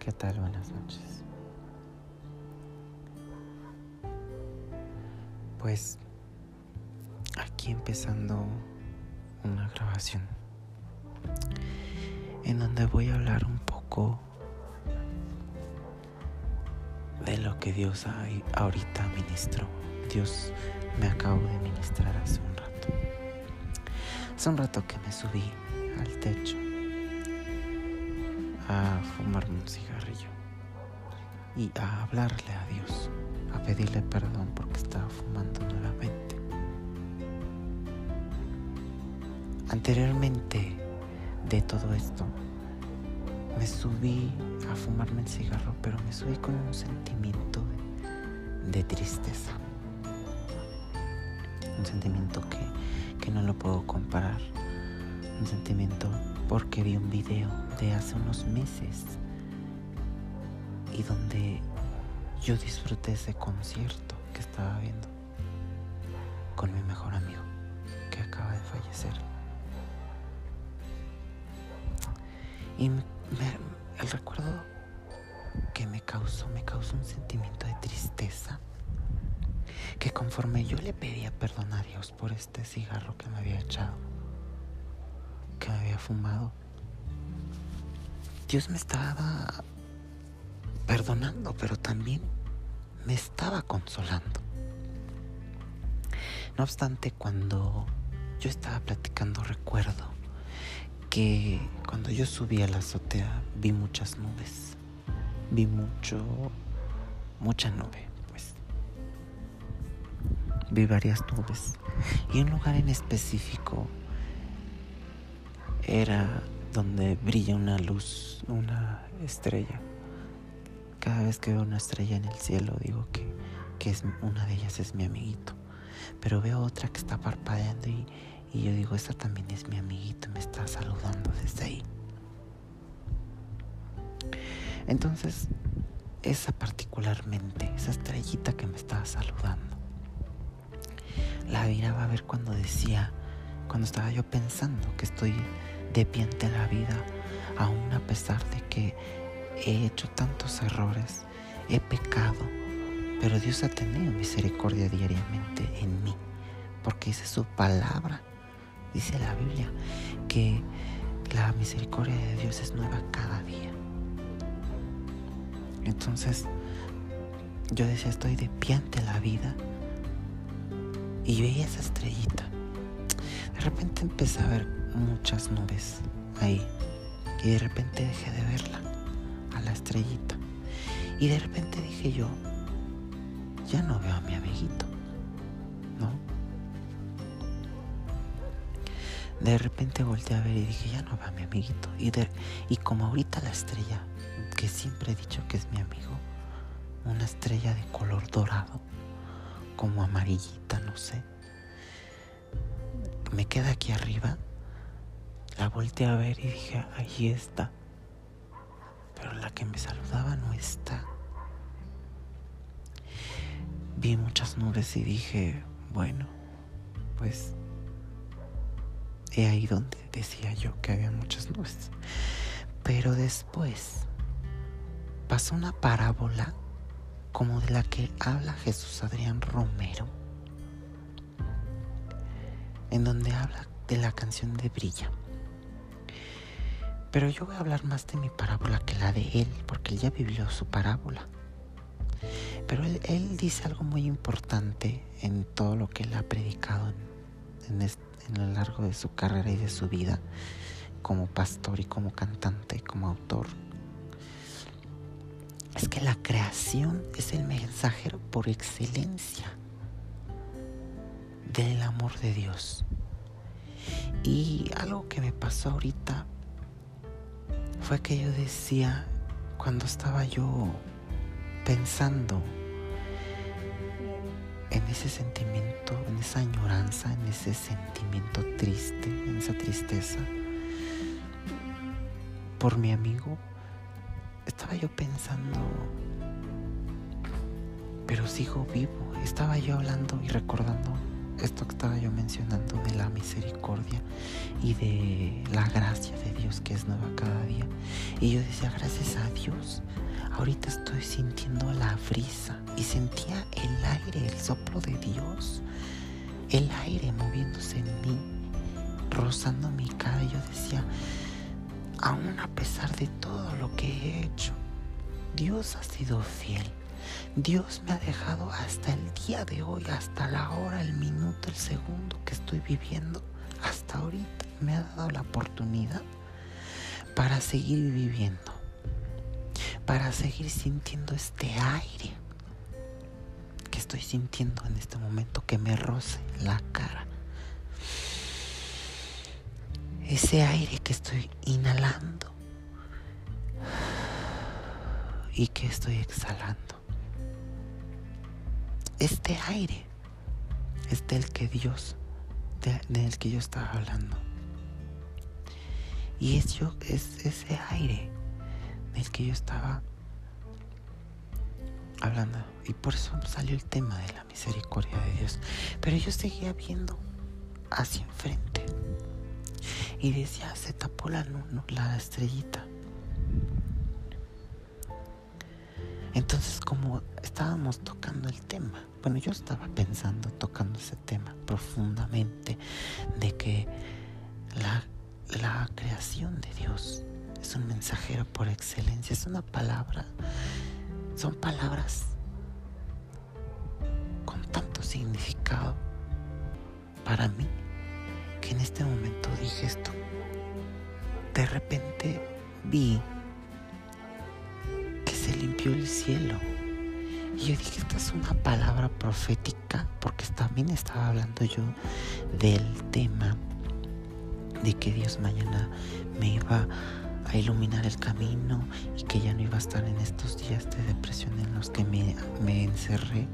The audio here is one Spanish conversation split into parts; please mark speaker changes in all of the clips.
Speaker 1: ¿Qué tal? Buenas noches. Pues aquí empezando una grabación en donde voy a hablar un poco de lo que Dios ahorita ministró. Dios me acabo de ministrar hace un rato. Hace un rato que me subí al techo a fumarme un cigarrillo y a hablarle a Dios, a pedirle perdón porque estaba fumando nuevamente. Anteriormente de todo esto, me subí a fumarme el cigarro, pero me subí con un sentimiento de, tristeza. Un sentimiento que, que no lo puedo comparar. Un sentimiento porque vi un video de hace unos meses y donde yo disfruté ese concierto que estaba viendo con mi mejor amigo que acaba de fallecer. Y el recuerdo que me causó, me causó un sentimiento de tristeza. Que conforme yo le pedía perdón a Dios por este cigarro que me había echado, que me había fumado, Dios me estaba perdonando, pero también me estaba consolando. No obstante, cuando yo estaba platicando, recuerdo que cuando yo subí a la azotea vi muchas nubes. Vi mucho, mucha nube, pues. Vi varias nubes. Y un lugar en específico era donde brilla una luz, una estrella. Cada vez que veo una estrella en el cielo digo que, que es, una de ellas es mi amiguito. Pero veo otra que está parpadeando y, y yo digo, esta también es mi amiguito, me está saludando desde ahí. Entonces, esa particularmente, esa estrellita que me estaba saludando, la miraba a ver cuando decía, cuando estaba yo pensando que estoy de ante la vida, aún a pesar de que he hecho tantos errores, he pecado, pero Dios ha tenido misericordia diariamente en mí, porque dice su palabra, dice la Biblia, que la misericordia de Dios es nueva cada día. Entonces, yo decía, estoy de pie ante la vida y veía esa estrellita. De repente empecé a ver muchas nubes ahí. Y de repente dejé de verla, a la estrellita. Y de repente dije yo, ya no veo a mi amiguito, ¿no? De repente volteé a ver y dije, ya no veo a mi amiguito. Y, y como ahorita la estrella, que siempre he dicho que es mi amigo, una estrella de color dorado, como amarillita, no sé, me queda aquí arriba la volteé a ver y dije, allí está. Pero la que me saludaba no está. Vi muchas nubes y dije, bueno, pues he ahí donde decía yo que había muchas nubes. Pero después pasó una parábola como de la que habla Jesús Adrián Romero, en donde habla de la canción de Brilla. Pero yo voy a hablar más de mi parábola que la de él, porque él ya vivió su parábola. Pero él, dice algo muy importante en todo lo que él ha predicado en, en, lo largo de su carrera y de su vida como pastor y como cantante y como autor. Es que la creación es el mensajero por excelencia del amor de Dios. Y algo que me pasó ahorita fue que yo decía, cuando estaba yo pensando en ese sentimiento, en esa añoranza, en ese sentimiento triste, en esa tristeza, por mi amigo, estaba yo pensando, pero sigo vivo, estaba yo hablando y recordando esto que estaba yo mencionando de la misericordia y de la gracia de Dios que es nueva cada día. Y yo decía, gracias a Dios, ahorita estoy sintiendo la brisa y sentía el aire, el soplo de Dios, el aire moviéndose en mí, rozando mi cara. Y yo decía, aún a pesar de todo lo que he hecho, Dios ha sido fiel. Dios me ha dejado hasta el día de hoy, hasta la hora, el minuto, el segundo que estoy viviendo, hasta ahorita me ha dado la oportunidad para seguir viviendo, para seguir sintiendo este aire que estoy sintiendo en este momento que me roce la cara. Ese aire que estoy inhalando y que estoy exhalando este aire es del que Dios, del que yo estaba hablando. Y es, es ese aire del que yo estaba hablando. Y por eso salió el tema de la misericordia de Dios. Pero yo seguía viendo hacia enfrente. Y decía, se tapó la, la estrellita. Entonces como estábamos tocando el tema, bueno, yo estaba pensando, tocando ese tema profundamente, de que la, la creación de Dios es un mensajero por excelencia, es una palabra, son palabras con tanto significado para mí que en este momento dije esto. De repente vi limpió el cielo. Y yo dije, esta es una palabra profética, porque también estaba hablando yo del tema de que Dios mañana me iba a iluminar el camino y que ya no iba a estar en estos días de depresión en los que me, me encerré.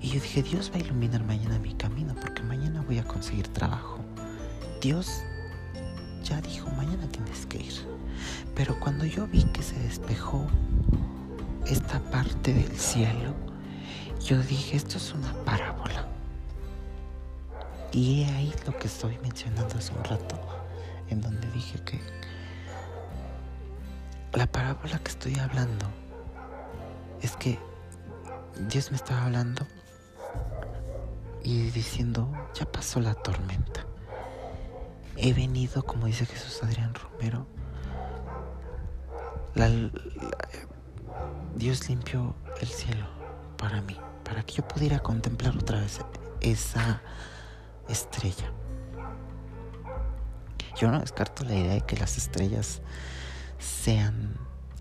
Speaker 1: Y yo dije, Dios va a iluminar mañana mi camino porque mañana voy a conseguir trabajo. Dios ya dijo, mañana tienes que ir. Pero cuando yo vi que se despejó esta parte del cielo, yo dije, esto es una parábola. Y he ahí lo que estoy mencionando hace un rato, en donde dije que la parábola que estoy hablando es que Dios me estaba hablando y diciendo, ya pasó la tormenta. He venido, como dice Jesús Adrián Romero, Dios limpió el cielo para mí, para que yo pudiera contemplar otra vez esa estrella. Yo no descarto la idea de que las estrellas sean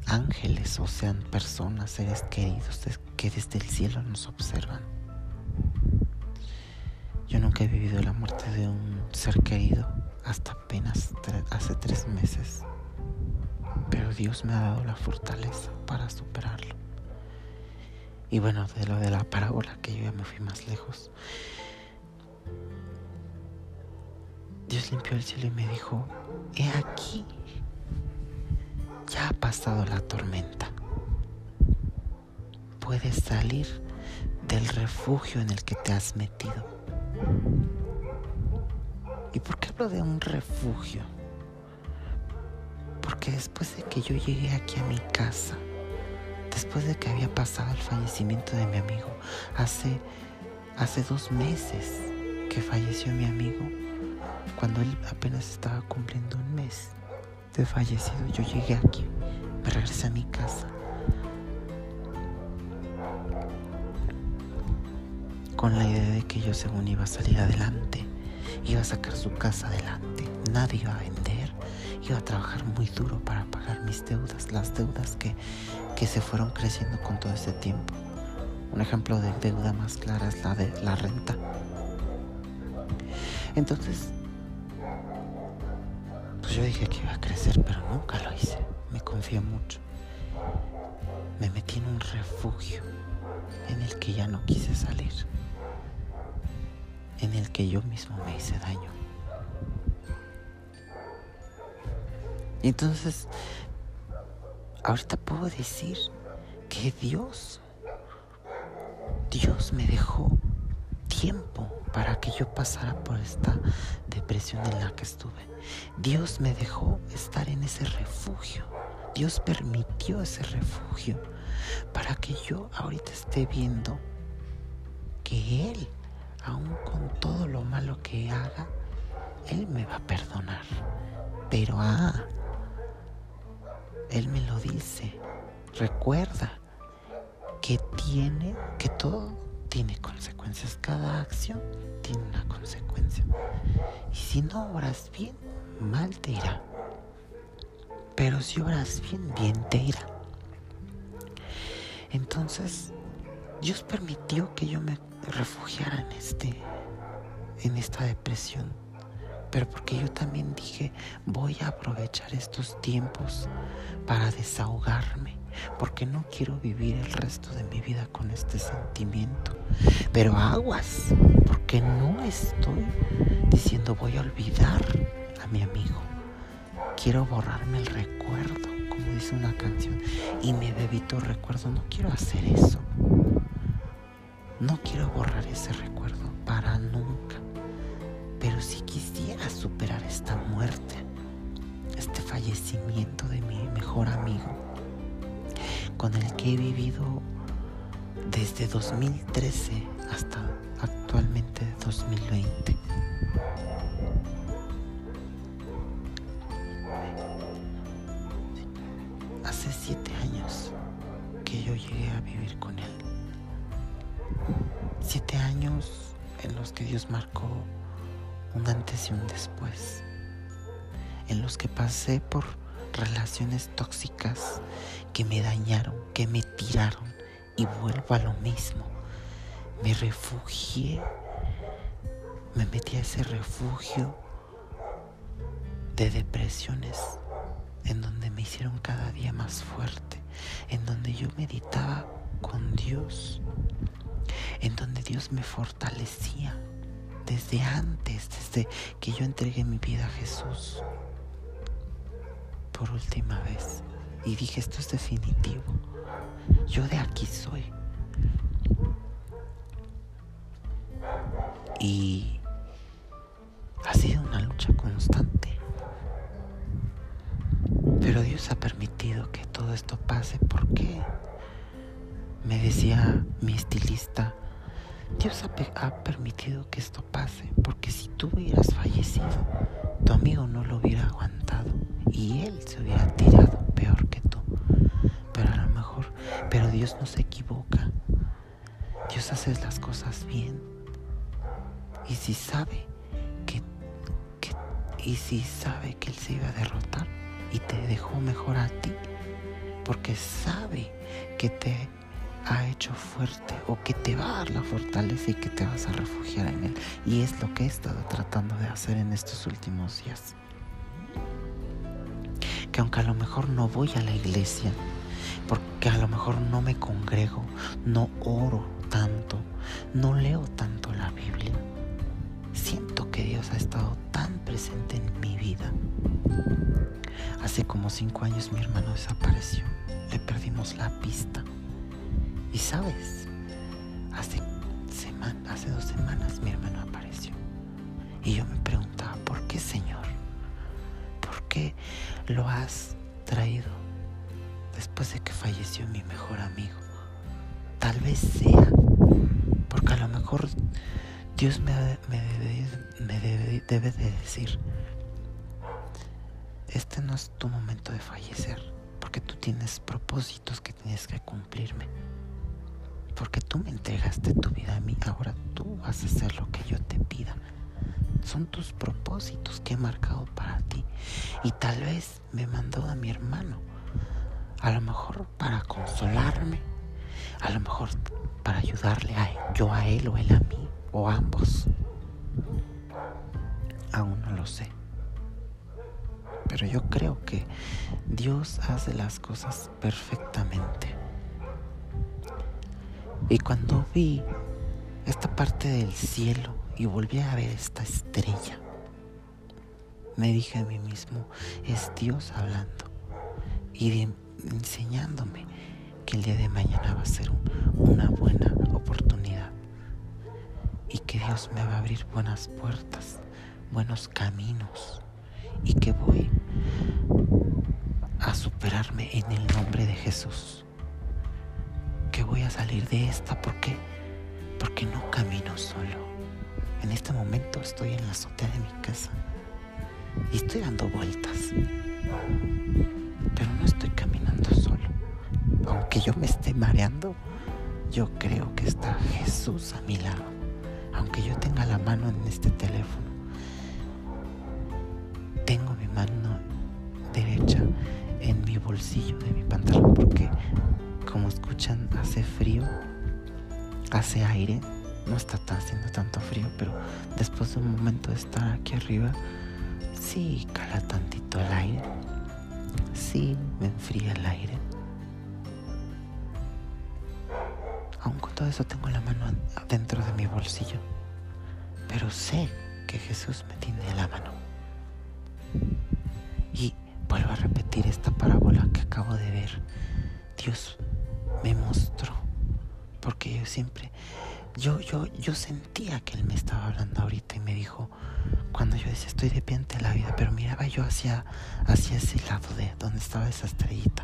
Speaker 1: ángeles o sean personas, seres queridos que desde el cielo nos observan. Yo nunca he vivido la muerte de un ser querido hasta apenas hace tres meses pero Dios me ha dado la fortaleza para superarlo. Y bueno, de lo de la parábola, que yo ya me fui más lejos. Dios limpió el cielo y me dijo, he aquí, ya ha pasado la tormenta. Puedes salir del refugio en el que te has metido. ¿Y por qué hablo de un refugio? Porque después de que yo llegué aquí a mi casa, después de que había pasado el fallecimiento de mi amigo, hace, hace dos meses que falleció mi amigo, cuando él apenas estaba cumpliendo un mes de fallecido, yo llegué aquí, me regresé a mi casa. Con la idea de que yo según iba a salir adelante, iba a sacar su casa adelante, nadie iba a vender iba a trabajar muy duro para pagar mis deudas, las deudas que, que se fueron creciendo con todo ese tiempo. Un ejemplo de deuda más clara es la de la renta. Entonces, pues yo dije que iba a crecer, pero nunca lo hice. Me confié mucho. Me metí en un refugio en el que ya no quise salir. En el que yo mismo me hice daño. Entonces, ahorita puedo decir que Dios, Dios me dejó tiempo para que yo pasara por esta depresión en la que estuve. Dios me dejó estar en ese refugio. Dios permitió ese refugio para que yo ahorita esté viendo que Él, aun con todo lo malo que haga, Él me va a perdonar. Pero ah, Él me lo dice. Recuerda que tiene, que todo tiene consecuencias. Cada acción tiene una consecuencia. Y si no obras bien, mal te irá. Pero si obras bien, bien te irá. Entonces, Dios permitió que yo me refugiara en este en esta depresión, pero porque yo también dije, voy a aprovechar estos tiempos para desahogarme, porque no quiero vivir el resto de mi vida con este sentimiento. Pero aguas, porque no estoy diciendo voy a olvidar a mi amigo. Quiero borrarme el recuerdo, como dice una canción, y me bebito recuerdo. No quiero hacer eso. No quiero borrar ese recuerdo para nunca. Pero si quisiera superar esta muerte, este fallecimiento de mi mejor amigo, con el que he vivido desde 2013 hasta actualmente 2020. Hace siete años que yo llegué a vivir con él. Siete años en los que Dios marcó un antes y un después. En los que pasé por relaciones tóxicas que me dañaron, que me tiraron y vuelvo a lo mismo. Me refugié, me metí a ese refugio de depresiones en donde me hicieron cada día más fuerte, en donde yo meditaba con Dios, en donde Dios me fortalecía desde antes, desde que yo entregué mi vida a Jesús por última vez y dije, esto es definitivo. Yo de aquí soy. Y ha sido una lucha constante. Pero Dios ha permitido que todo esto pase porque me decía mi estilista, Dios ha, permitido que esto pase, porque si tú hubieras fallecido, tu amigo no lo hubiera aguantado y él se hubiera tirado peor que tú. Pero a lo mejor, pero Dios no se equivoca. Dios hace las cosas bien. Y si sabe que, que y si sabe que él se iba a derrotar y te dejó mejor a ti, porque sabe que te ha hecho fuerte o que te va a dar la fortaleza y que te vas a refugiar en Él. Y es lo que he estado tratando de hacer en estos últimos días. Que aunque a lo mejor no voy a la iglesia, porque a lo mejor no me congrego, no oro tanto, no leo tanto la Biblia, siento que Dios ha estado tan presente en mi vida. Hace como cinco años mi hermano desapareció, le perdimos la pista y sabes, hace, hace dos semanas mi hermano apareció. Y yo me preguntaba, ¿por qué Señor? ¿Por qué lo has traído después de que falleció mi mejor amigo? Tal vez sea, porque a lo mejor Dios me, me debe de decir, este no es tu momento de fallecer, porque tú tienes propósitos que tienes que cumplirme porque tú me entregaste tu vida a mí, ahora tú vas a hacer lo que yo te pida. Son tus propósitos que he marcado para ti. Y tal vez me mandó a mi hermano, a lo mejor para consolarme, a lo mejor para ayudarle a yo a él o él a mí, o ambos. Aún no lo sé. Pero yo creo que Dios hace las cosas perfectamente. Y cuando vi esta parte del cielo y volví a ver esta estrella, me dije a mí mismo, es Dios hablando y enseñándome que el día de mañana va a ser una buena oportunidad. y que Dios me va a abrir buenas puertas, buenos caminos y que voy a superarme en el nombre de Jesús. Que voy a salir de esta porque porque no camino solo. En este momento estoy en la azotea de mi casa y estoy dando vueltas. Pero no estoy caminando solo. Aunque yo me esté mareando, yo creo que está Jesús a mi lado. Aunque yo tenga la mano en este teléfono, tengo mi mano derecha en mi bolsillo de mi pantalón porque como escuchan hace frío, hace aire, no está tan haciendo tanto frío, pero después de un momento de estar aquí arriba, sí cala tantito el aire, sí me enfría el aire. Aún con todo eso tengo la mano dentro de mi bolsillo, pero sé que Jesús me tiene la mano. Y vuelvo a repetir esta parábola que acabo de ver. Dios me mostró, porque yo siempre, yo, yo, yo sentía que Él me estaba hablando ahorita y me dijo, cuando yo decía estoy de la vida, pero miraba yo hacia, hacia ese lado de donde estaba esa estrellita.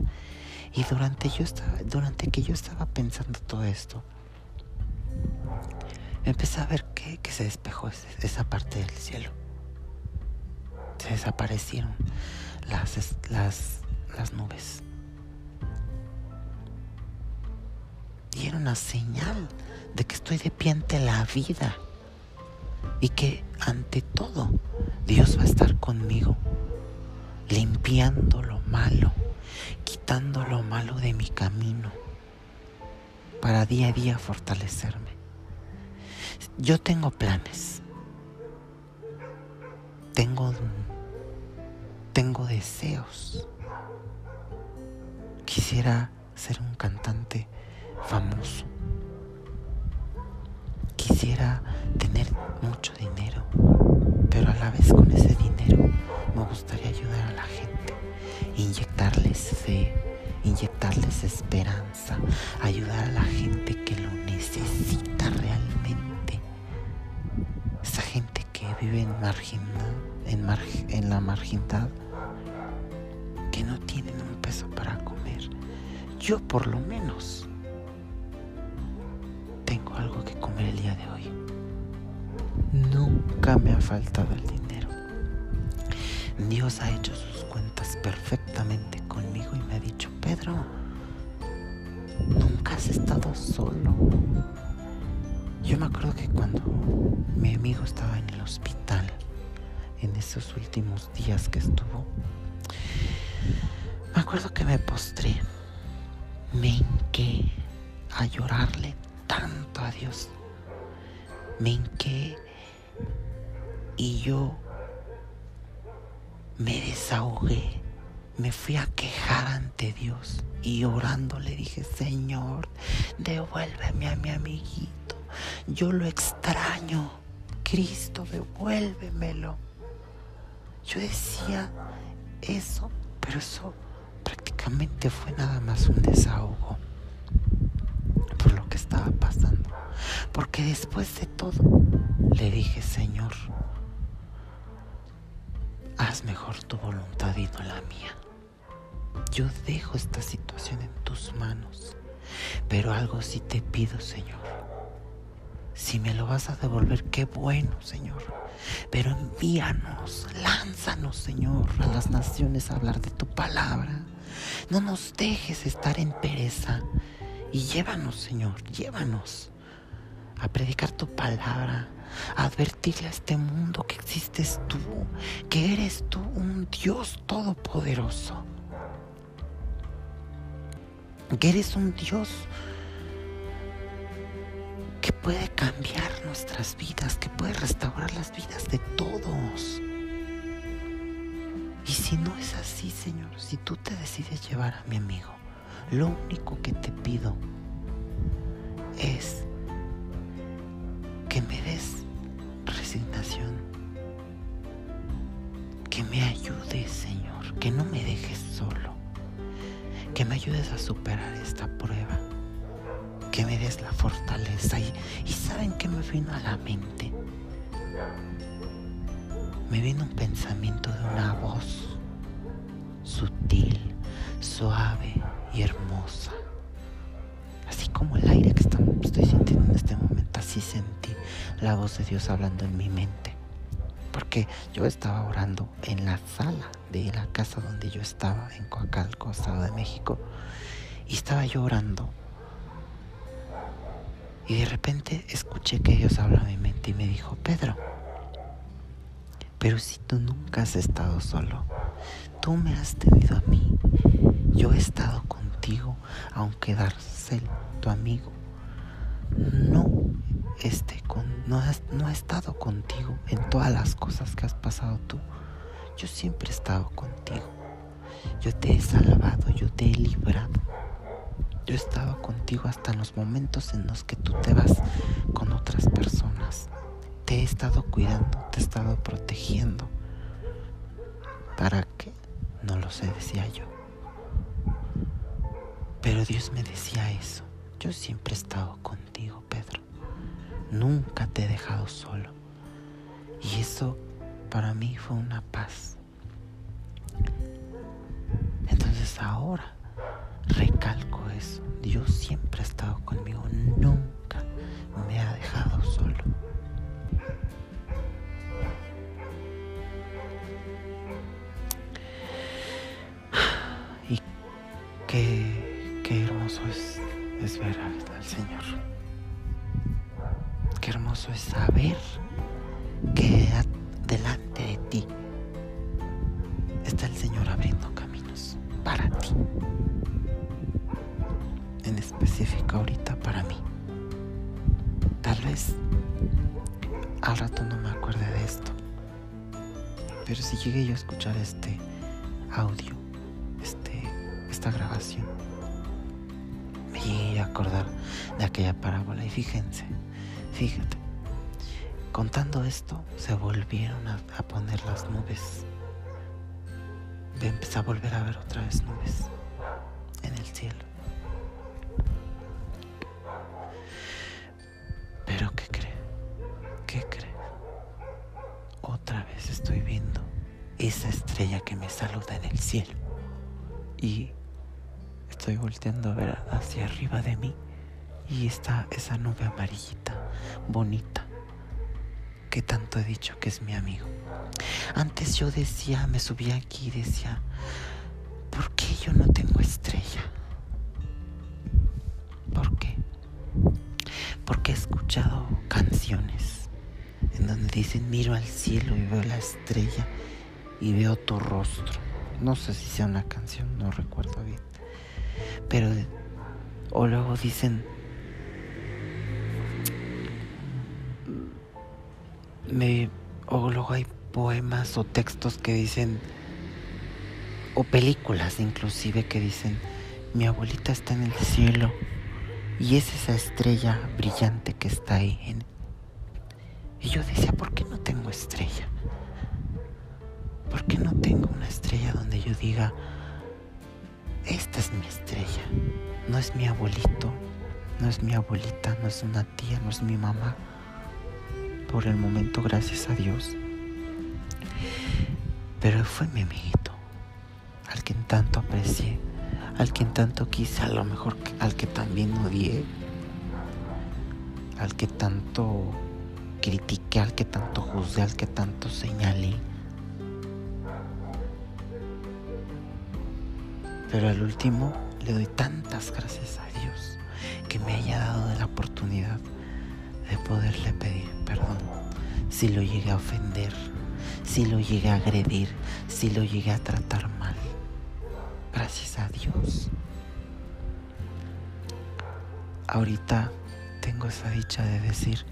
Speaker 1: Y durante, yo estaba, durante que yo estaba pensando todo esto, empecé a ver que, que se despejó esa parte del cielo. Se desaparecieron las, las, las nubes. Y era una señal de que estoy de pie ante la vida y que ante todo Dios va a estar conmigo, limpiando lo malo, quitando lo malo de mi camino, para día a día fortalecerme. Yo tengo planes, tengo, tengo deseos. Quisiera ser un cantante famoso. Quisiera tener mucho dinero, pero a la vez con ese dinero me gustaría ayudar a la gente, inyectarles fe, inyectarles esperanza, ayudar a la gente que lo necesita realmente. Esa gente que vive en en, la marginal, que no tienen un peso para comer. Yo por lo menos tengo algo que comer el día de hoy. Nunca me ha faltado el dinero. Dios ha hecho sus cuentas perfectamente conmigo y me ha dicho, Pedro, nunca has estado solo. Yo me acuerdo que cuando mi amigo estaba en el hospital, en esos últimos días que estuvo, me acuerdo que me postré, me hinqué a llorarle tanto a Dios. Me hinqué y yo me desahogué. Me fui a quejar ante Dios y orando le dije, Señor, devuélveme a mi amiguito. Yo lo extraño. Cristo, devuélvemelo. Yo decía eso, pero eso prácticamente fue nada más un desahogo estaba pasando. Porque después de todo, le dije, Señor, haz mejor tu voluntad y no la mía. Yo dejo esta situación en tus manos, pero algo sí te pido, Señor. Si me lo vas a devolver, qué bueno, Señor. Pero envíanos, lánzanos, Señor, a las naciones a hablar de tu palabra. No nos dejes estar en pereza, y llévanos, Señor, llévanos a predicar tu palabra, a advertirle a este mundo que existes tú, que eres tú un Dios todopoderoso, que eres un Dios que puede cambiar nuestras vidas, que puede restaurar las vidas de todos. Y si no es así, Señor, si tú te decides llevar a mi amigo, lo único que te pido es que me des resignación, que me ayudes, Señor, que no me dejes solo, que me ayudes a superar esta prueba, que me des la fortaleza. Y, saben que me vino a la mente. Me vino un pensamiento de una voz sutil, suave y hermosa. Así como el aire que estoy sintiendo en este momento, así sentí la voz de Dios hablando en mi mente. Porque yo estaba orando en la sala de la casa donde yo estaba, en Coacalco, Estado de México. Y estaba yo orando. Y de repente escuché que Dios hablaba en mi mente y me dijo, Pedro, pero si tú nunca has estado solo, tú me has tenido a mí. Yo he estado contigo, aunque Darcel, tu amigo, no esté con, no, no ha estado contigo en todas las cosas que has pasado tú. Yo siempre he estado contigo. Yo te he salvado, yo te he librado. Yo he estado contigo hasta en los momentos en los que tú te vas con otras personas. Te he estado cuidando, te he estado protegiendo. ¿Para qué? No lo sé, decía yo. Pero Dios me decía eso. Yo siempre he estado contigo, Pedro. Nunca te he dejado solo. Y eso para mí fue una paz. Entonces ahora recalco eso. Dios siempre ha estado conmigo. Nunca me ha dejado solo. Qué, hermoso es, ver al, Señor. Qué hermoso es saber que delante de ti está el Señor abriendo caminos para ti. En específico ahorita para mí. Tal vez al rato no me acuerde de esto. Pero si llegué yo a escuchar este audio grabación. Acordar de aquella parábola y fíjense, fíjate, contando esto se volvieron a, poner las nubes. Empecé a volver a ver otra vez nubes en el cielo. Arriba de mí y está esa nube amarillita, bonita, que tanto he dicho que es mi amigo. Antes yo decía, me subía aquí y decía, ¿por qué yo no tengo estrella? ¿Por qué? Porque he escuchado canciones en donde dicen, miro al cielo y veo la estrella y veo tu rostro. No sé si sea una canción, no recuerdo bien. Pero, o luego dicen, me, o luego hay poemas o textos que dicen, o películas inclusive que dicen, mi abuelita está en el cielo y es esa estrella brillante que está ahí. Y yo decía, ¿por qué no tengo estrella? ¿Por qué no tengo una estrella donde yo diga, esta es mi estrella. No es mi abuelito, no es mi abuelita, no es una tía, no es mi mamá. Por el momento, gracias a Dios. Pero fue mi amiguito, al quien tanto aprecié, al quien tanto quise, a lo mejor al que también odié, al que tanto critiqué, al que tanto juzgué, al que tanto señalé Pero al último le doy tantas gracias a Dios que me haya dado la oportunidad de poderle pedir perdón si lo llegué a ofender, si lo llegué a agredir, si lo llegué a tratar mal. Gracias a Dios. Ahorita tengo esa dicha de decir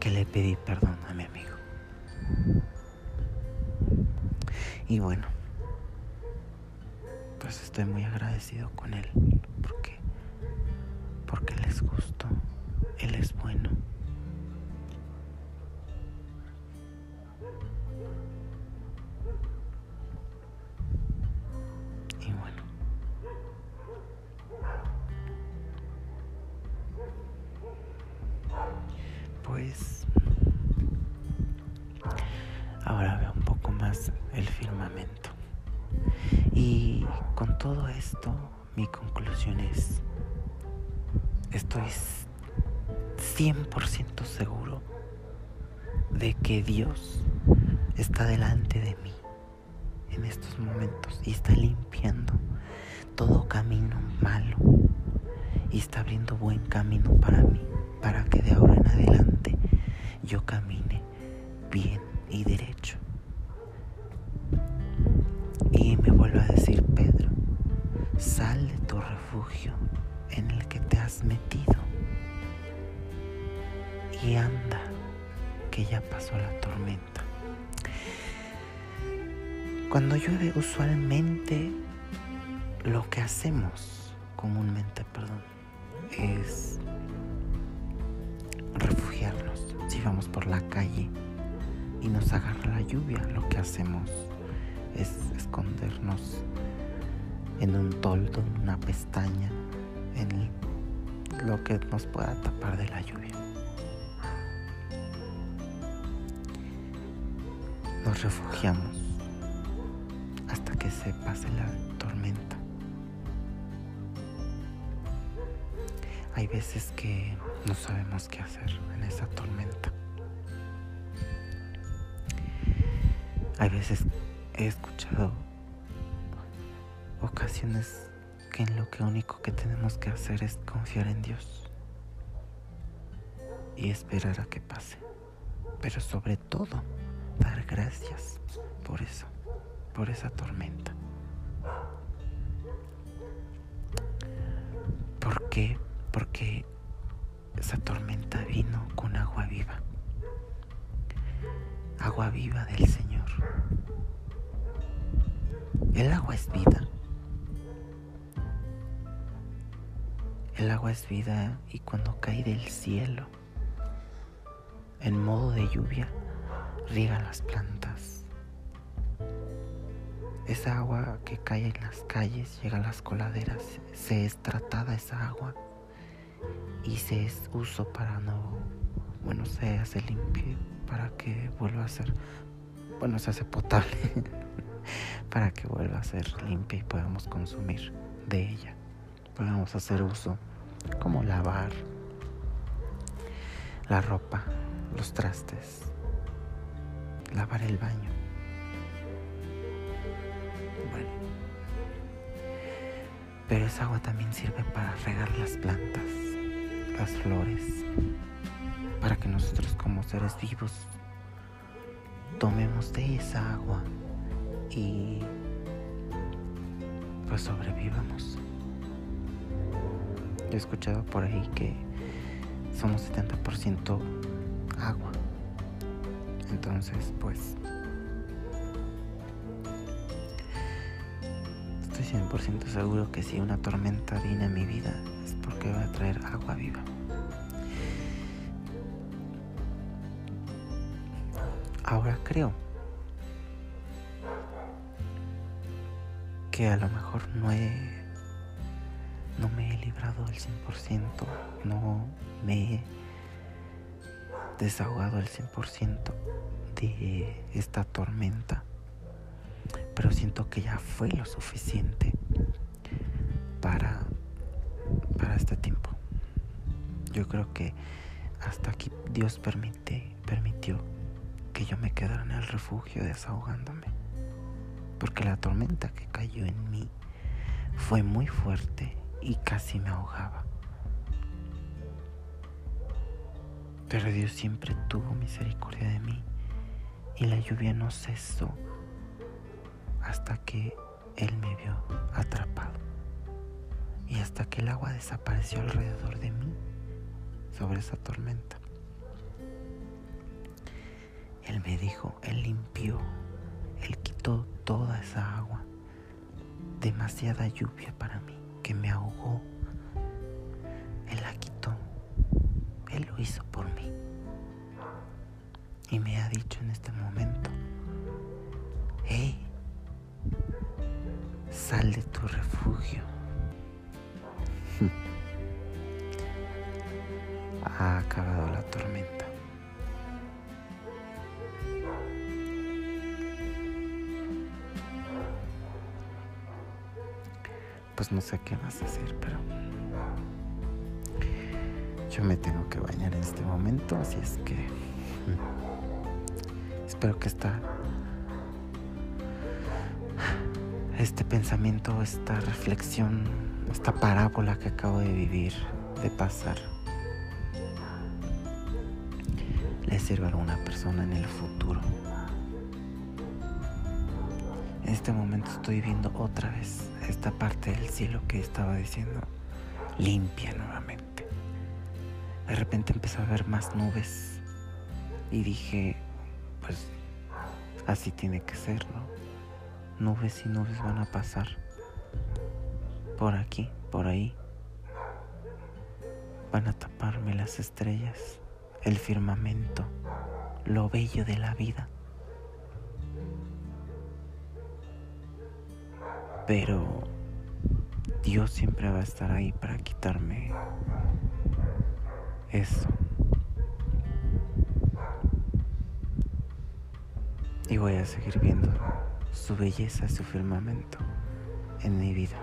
Speaker 1: que le pedí perdón a mi amigo. Y bueno, pues estoy muy agradecido con él porque porque él es él es bueno, Dios está delante de mí en estos momentos y está limpiando todo camino malo y está abriendo buen camino para en un toldo, en una pestaña, en lo que nos pueda tapar de la lluvia. Nos refugiamos hasta que se pase la tormenta. Hay veces que no sabemos qué hacer en esa tormenta. Hay veces he escuchado que en lo que único que tenemos que hacer es confiar en Dios y esperar a que pase. Pero sobre todo, dar gracias por eso, por esa tormenta. ¿Por qué? Porque esa tormenta vino con agua viva. Agua viva del Señor. El agua es vida. El agua es vida y cuando cae del cielo, en modo de lluvia, riega las plantas. Esa agua que cae en las calles, llega a las coladeras, se es tratada esa agua y se es uso para no, bueno, se hace limpio para que vuelva a ser, bueno, se hace potable para que vuelva a ser limpia y podamos consumir de ella. Podamos hacer uso como lavar la ropa, los trastes, lavar el baño. Bueno, pero esa agua también sirve para regar las plantas, las flores, para que nosotros como seres vivos tomemos de esa agua y pues sobrevivamos. He escuchado por ahí que somos 70% agua. Entonces, pues estoy 100% seguro que si una tormenta viene a mi vida es porque va a traer agua viva. Ahora creo que a lo mejor no he no me he librado al 100%, no me he desahogado al 100% de esta tormenta, pero siento que ya fue lo suficiente para, para este tiempo. Yo creo que hasta aquí Dios permitió que yo me quedara en el refugio desahogándome, porque la tormenta que cayó en mí fue muy fuerte y casi me ahogaba. Pero Dios siempre tuvo misericordia de mí y la lluvia no cesó hasta que Él me vio atrapado y hasta que el agua desapareció alrededor de mí sobre esa tormenta. Él me dijo, Él limpió, Él quitó toda esa agua, demasiada lluvia para mí me ahogó. Él la quitó. Él lo hizo por mí. Y me ha dicho en este momento, hey, sal de tu refugio. no sé qué vas a hacer, pero yo me tengo que bañar en este momento, así es que mm, espero que esta este pensamiento, esta reflexión, esta parábola que acabo de vivir, de pasar, le sirva a alguna persona en el futuro. En este momento estoy viendo otra vez esta parte del cielo que estaba diciendo limpia nuevamente. De repente empezó a ver más nubes y dije, pues así tiene que ser, ¿no? Nubes y nubes van a pasar por aquí, por ahí. Van a taparme las estrellas, el firmamento, lo bello de la vida. Pero Dios siempre va a estar ahí para quitarme eso. Y voy a seguir viendo su belleza, su firmamento en mi vida.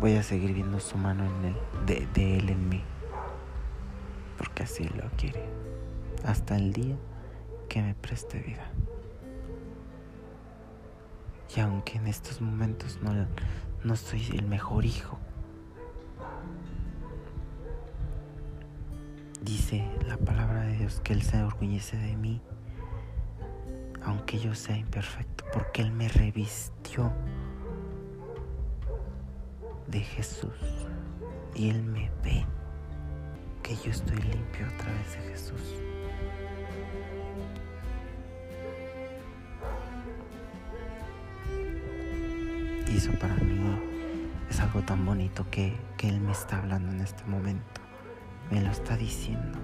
Speaker 1: Voy a seguir viendo su mano en él, de, de Él en mí, porque así lo quiere, hasta el día que me preste vida. Y aunque en estos momentos no, no soy el mejor hijo, dice la palabra de Dios que Él se orgullece de mí, aunque yo sea imperfecto, porque Él me revistió de Jesús y Él me ve que yo estoy limpio a través de Jesús. Eso para mí es algo tan bonito que, que Él me está hablando en este momento. Me lo está diciendo.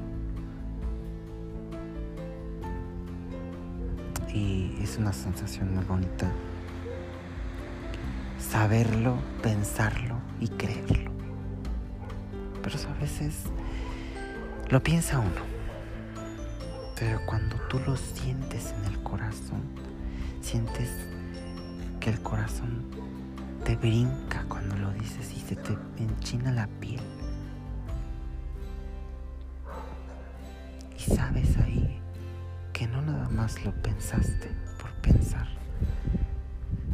Speaker 1: Y es una sensación muy bonita saberlo, pensarlo y creerlo. Pero a veces lo piensa uno. Pero cuando tú lo sientes en el corazón, sientes que el corazón te brinca cuando lo dices y se te enchina la piel. Y sabes ahí que no nada más lo pensaste por pensar,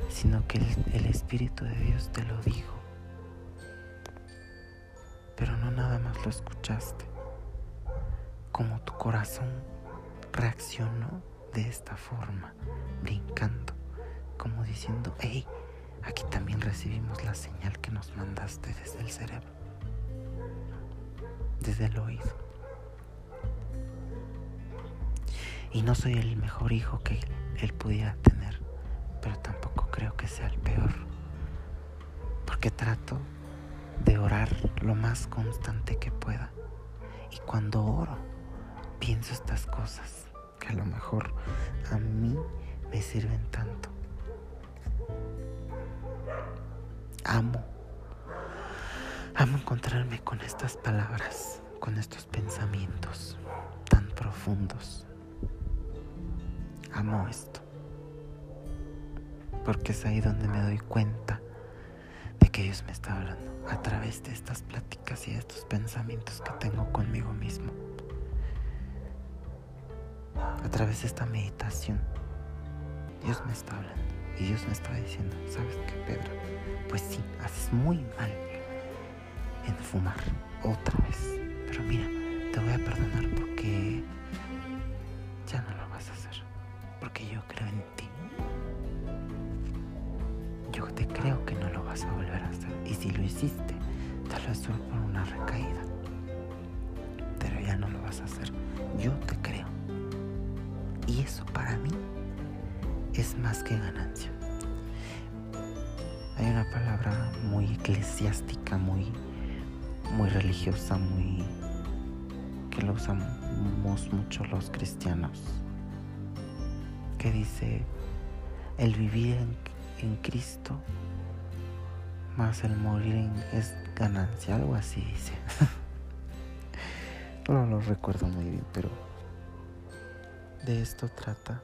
Speaker 1: sino que el, Espíritu de Dios te lo dijo. Pero no nada más lo escuchaste, como tu corazón reaccionó de esta forma, brincando, como diciendo, hey, Aquí también recibimos la señal que nos mandaste desde el cerebro, desde el oído. Y no soy el mejor hijo que él pudiera tener, pero tampoco creo que sea el peor, porque trato de orar lo más constante que pueda. Y cuando oro, pienso estas cosas que a lo mejor a mí me sirven tanto amo. Amo encontrarme con estas palabras, con estos pensamientos tan profundos. Amo esto. Porque es ahí donde me doy cuenta de que Dios me está hablando a través de estas pláticas y de estos pensamientos que tengo conmigo mismo. A través de esta meditación, Dios me está hablando y Dios me está diciendo, ¿sabes qué, Pedro? Pues sí, haces muy mal en fumar otra vez. Pero mira, te voy a perdonar porque ya no lo vas a hacer. Porque yo creo en ti. Yo te creo que no lo vas a volver a hacer. Y si lo hiciste, tal vez solo por una recaída. Pero ya no lo vas a hacer. Yo te creo. Y eso para mí es más que ganancia. Hay una palabra muy eclesiástica, muy, muy religiosa, muy que lo usamos mucho los cristianos, que dice el vivir en, Cristo más el morir es ganancia, algo así dice. no lo recuerdo muy bien, pero de esto trata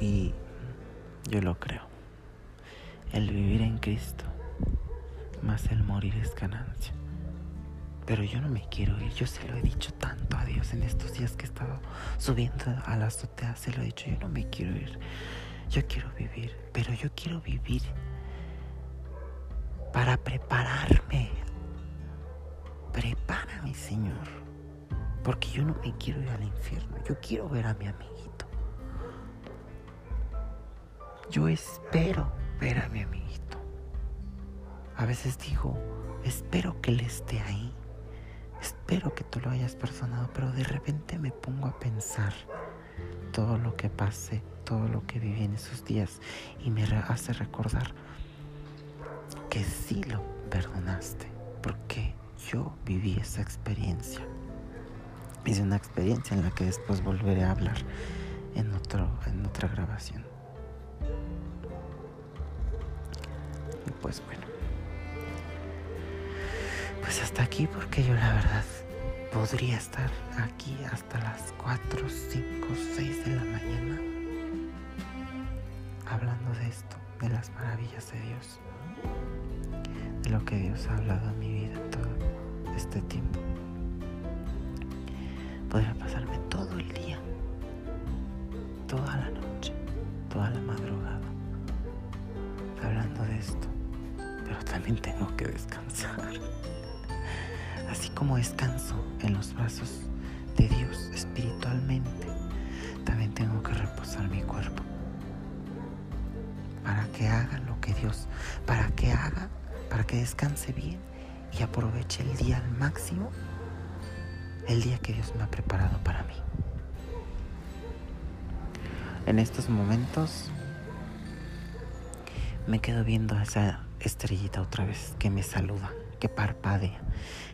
Speaker 1: Y yo lo creo. El vivir en Cristo más el morir es ganancia. Pero yo no me quiero ir, yo se lo he dicho tanto a Dios en estos días que he estado subiendo a la azotea, se lo he dicho, yo no me quiero ir, yo quiero vivir, pero yo quiero vivir para prepararme. Prepárame, Señor, porque yo no me quiero ir al infierno, yo quiero ver a mi amiguito. Yo espero ver a mi amiguito. A veces digo, espero que él esté ahí. Espero que tú lo hayas perdonado, pero de repente me pongo a pensar todo lo que pasé, todo lo que viví en esos días y me hace recordar que sí lo perdonaste, porque yo viví esa experiencia. Es una experiencia en la que después volveré a hablar en, otro, en otra grabación. Y pues bueno pues hasta aquí porque yo la verdad podría estar aquí hasta las 4, 5, 6 de la mañana hablando de esto, de las maravillas de Dios, de lo que Dios ha hablado en mi vida todo este tiempo. Podría pasarme todo el día, toda la noche, toda la madrugada, hablando de esto, pero también tengo que descansar así como descanso en los brazos de Dios espiritualmente, también tengo que reposar mi cuerpo para que haga lo que Dios, para que haga, para que descanse bien y aproveche el día al máximo, el día que Dios me ha preparado para mí. En estos momentos me quedo viendo a esa estrellita otra vez que me saluda, que parpadea,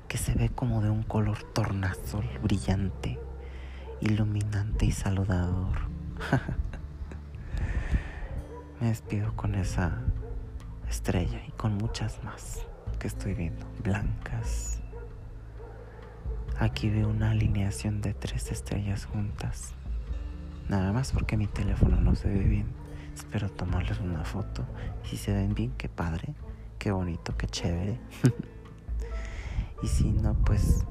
Speaker 1: que se ve como de un color tornasol brillante, iluminante y saludador. Me despido con esa estrella y con muchas más que estoy viendo, blancas. Aquí veo una alineación de tres estrellas juntas. Nada más porque mi teléfono no se ve bien. Espero tomarles una foto. Si se ven bien, qué padre, qué bonito, qué chévere. Y si no, pues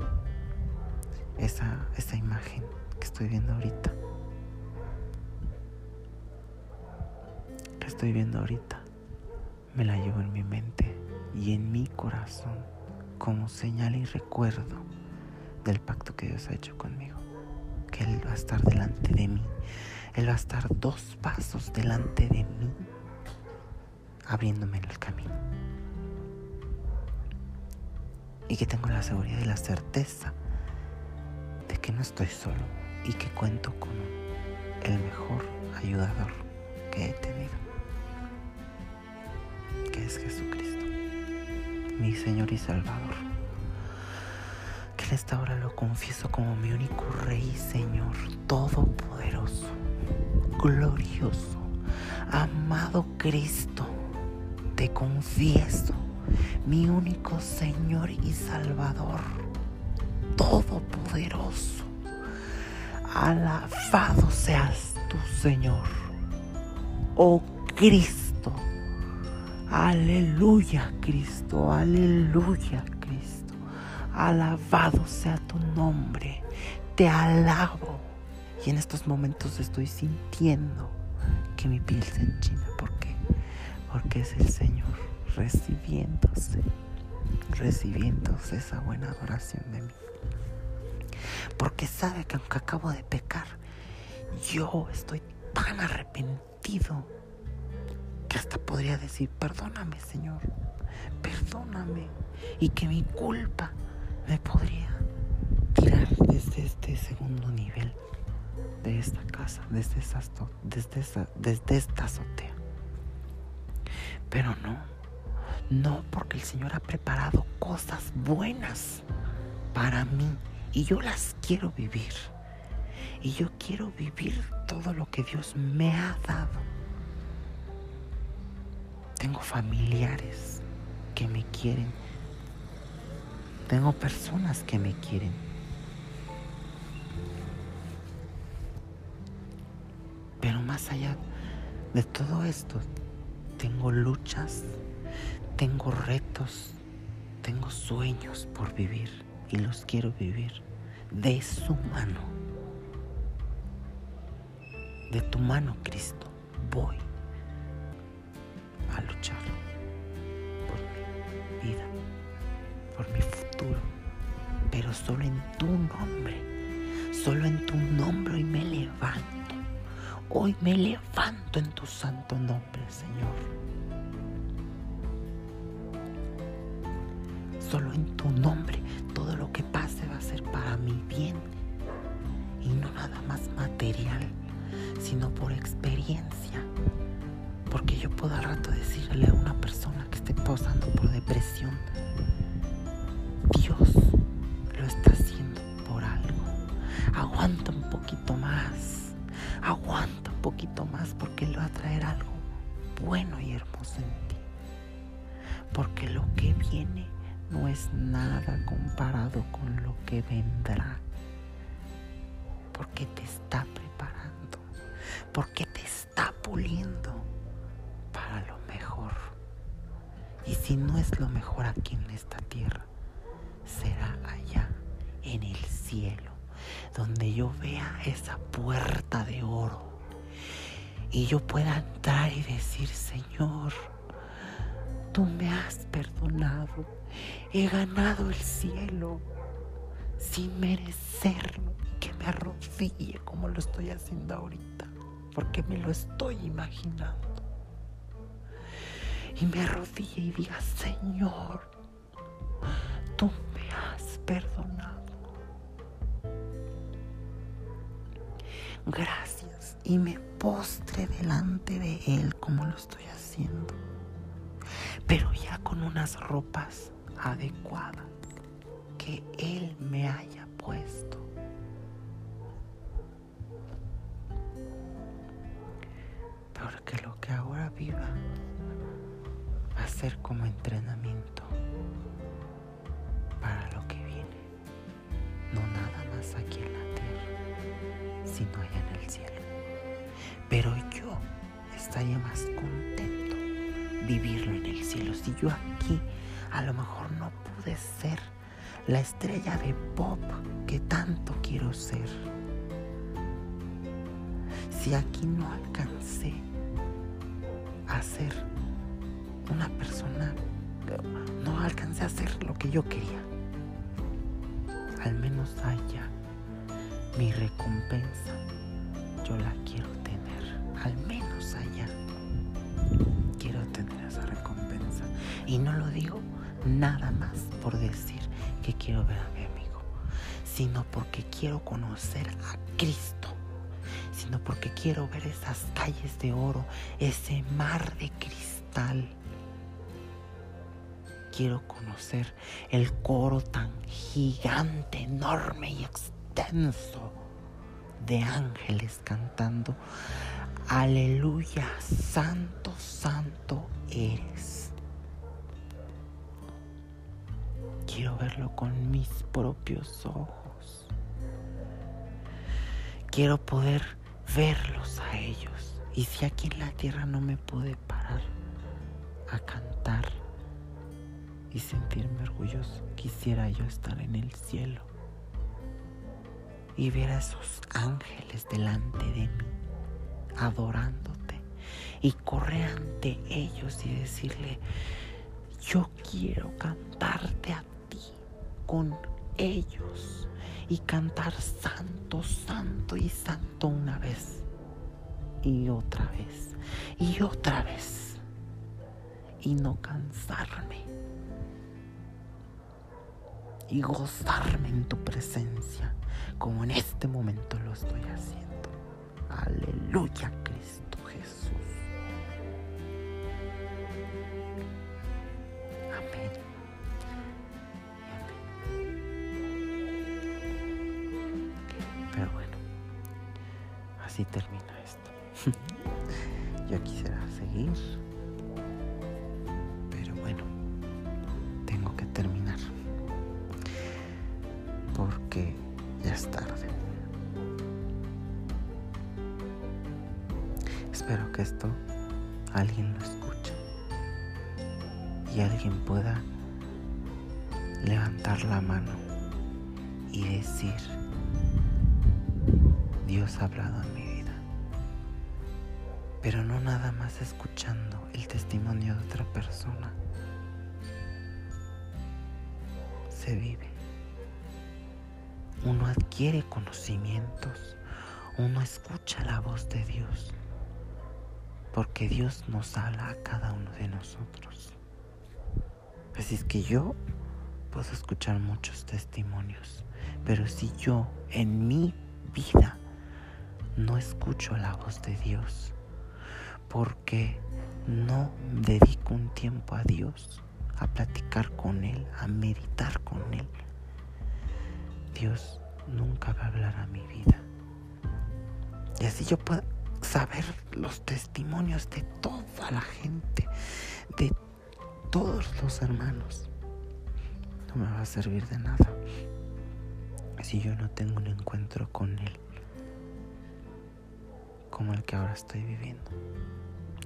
Speaker 1: esa, esa imagen que estoy viendo ahorita, que estoy viendo ahorita, me la llevo en mi mente y en mi corazón como señal y recuerdo del pacto que Dios ha hecho conmigo. Que Él va a estar delante de mí. Él va a estar dos pasos delante de mí, abriéndome el camino y que tengo la seguridad y la certeza de que no estoy solo y que cuento con el mejor ayudador que he tenido, que es Jesucristo, mi Señor y Salvador. Esta hora lo confieso como mi único Rey Señor, todopoderoso, glorioso, amado Cristo, te confieso mi único Señor y Salvador, todopoderoso. Alabado seas tu Señor, oh Cristo. Aleluya, Cristo, aleluya. Alabado sea tu nombre. Te alabo. Y en estos momentos estoy sintiendo que mi piel se enchina. ¿Por qué? Porque es el Señor recibiéndose, recibiéndose esa buena adoración de mí. Porque sabe que aunque acabo de pecar, yo estoy tan arrepentido que hasta podría decir, perdóname Señor, perdóname. Y que mi culpa me podría tirar desde este segundo nivel de esta casa, desde, desde, esa, desde esta azotea. Pero no, no, porque el Señor ha preparado cosas buenas para mí y yo las quiero vivir. Y yo quiero vivir todo lo que Dios me ha dado. Tengo familiares que me quieren. Tengo personas que me quieren. Pero más allá de todo esto tengo luchas, tengo retos, tengo sueños por vivir y los quiero vivir de su mano. De tu mano, Cristo, voy Hoy me levanto en tu santo nombre, Señor. Será allá en el cielo donde yo vea esa puerta de oro y yo pueda entrar y decir, Señor, tú me has perdonado, he ganado el cielo sin merecerlo, que me arrodille como lo estoy haciendo ahorita, porque me lo estoy imaginando. Y me arrodille y diga, Señor, tú me has perdonado. gracias y me postre delante de Él como lo estoy haciendo, pero ya con unas ropas adecuadas que Él me haya puesto. Porque lo que ahora viva va a ser como entrenamiento para lo que viene, no nada más aquí en la sino allá en el cielo. Pero yo estaría más contento vivirlo en el cielo. Si yo aquí a lo mejor no pude ser la estrella de pop que tanto quiero ser. Si aquí no alcancé a ser una persona, no alcancé a ser lo que yo quería, al menos allá mi recompensa yo la quiero tener, al menos allá. Quiero tener esa recompensa. Y no lo digo nada más por decir que quiero ver a mi amigo, sino porque quiero conocer a Cristo, sino porque quiero ver esas calles de oro, ese mar de cristal. Quiero conocer el coro tan gigante, enorme y extraño de ángeles cantando, aleluya, santo, santo eres. Quiero verlo con mis propios ojos. Quiero poder verlos a ellos. Y si aquí en la tierra no me pude parar a cantar y sentirme orgulloso, quisiera yo estar en el cielo y ver a esos ángeles delante de mí, adorándote, y correr ante ellos y decirle, yo quiero cantarte a ti con ellos y cantar santo, santo y santo una vez y otra vez y otra vez y no cansarme y gozarme en tu presencia como en este momento lo estoy haciendo. Aleluya, Cristo Jesús. Amén. Pero bueno, así termina esto. Yo quisiera seguir, adquiere conocimientos. Uno escucha la voz de Dios. Porque Dios nos habla a cada uno de nosotros. Así es que yo puedo escuchar muchos testimonios, pero si yo en mi vida no escucho la voz de Dios, porque no dedico un tiempo a Dios, a platicar con Él, a meditar con Él, Dios nunca va a hablar a mi vida. Y así yo puedo saber los testimonios de toda la gente, de todos los hermanos no me va a servir de nada si yo no tengo un encuentro con Él como el que ahora estoy viviendo.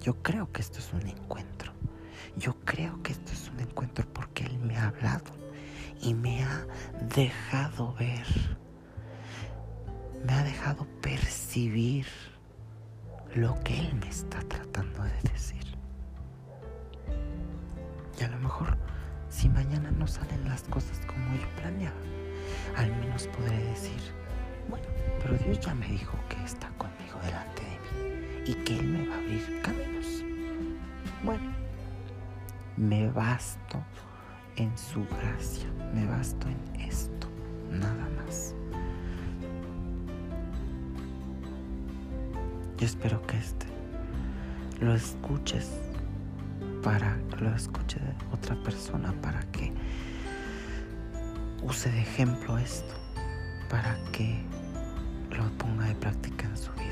Speaker 1: Yo creo que esto es un encuentro. Yo creo que esto es un encuentro porque Él me ha hablado y me ha dejado ver. Me ha dejado percibir lo que Él me está tratando de decir. Y a lo mejor si mañana no salen las cosas como yo planeaba, al menos podré decir, bueno, pero Dios ya me dijo que está conmigo delante de mí y que Él me va a abrir caminos. Bueno, me basto en su gracia, me basto en esto, nada más. Yo espero que este lo escuches para lo escuche de otra persona, para que use de ejemplo esto, para que lo ponga de práctica en su vida.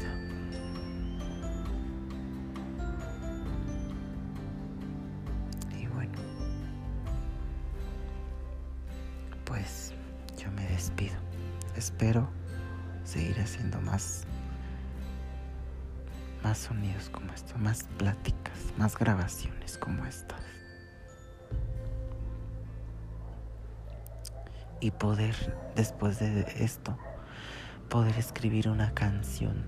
Speaker 1: Pláticas, más grabaciones como estas. Y poder, después de esto, poder escribir una canción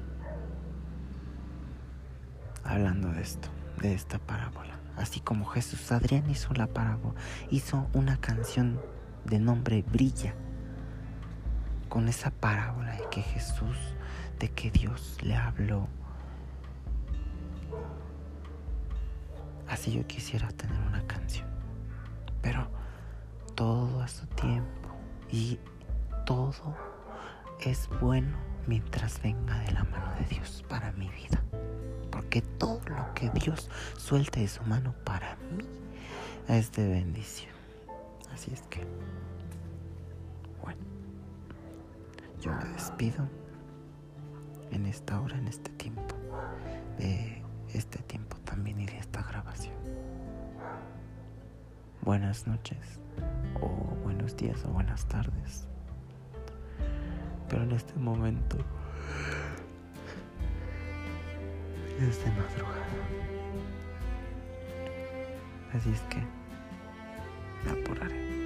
Speaker 1: hablando de esto, de esta parábola. Así como Jesús Adrián hizo la parábola, hizo una canción de nombre Brilla, con esa parábola de que Jesús, de que Dios le habló Así yo quisiera tener una canción. Pero todo a su tiempo y todo es bueno mientras venga de la mano de Dios para mi vida. Porque todo lo que Dios suelte de su mano para mí es de bendición. Así es que, bueno, yo me despido en esta hora, en este tiempo, de este tiempo también y de esta grabación. Buenas noches, o buenos días, o buenas tardes. Pero en este momento es de madrugada. Así es que me apuraré.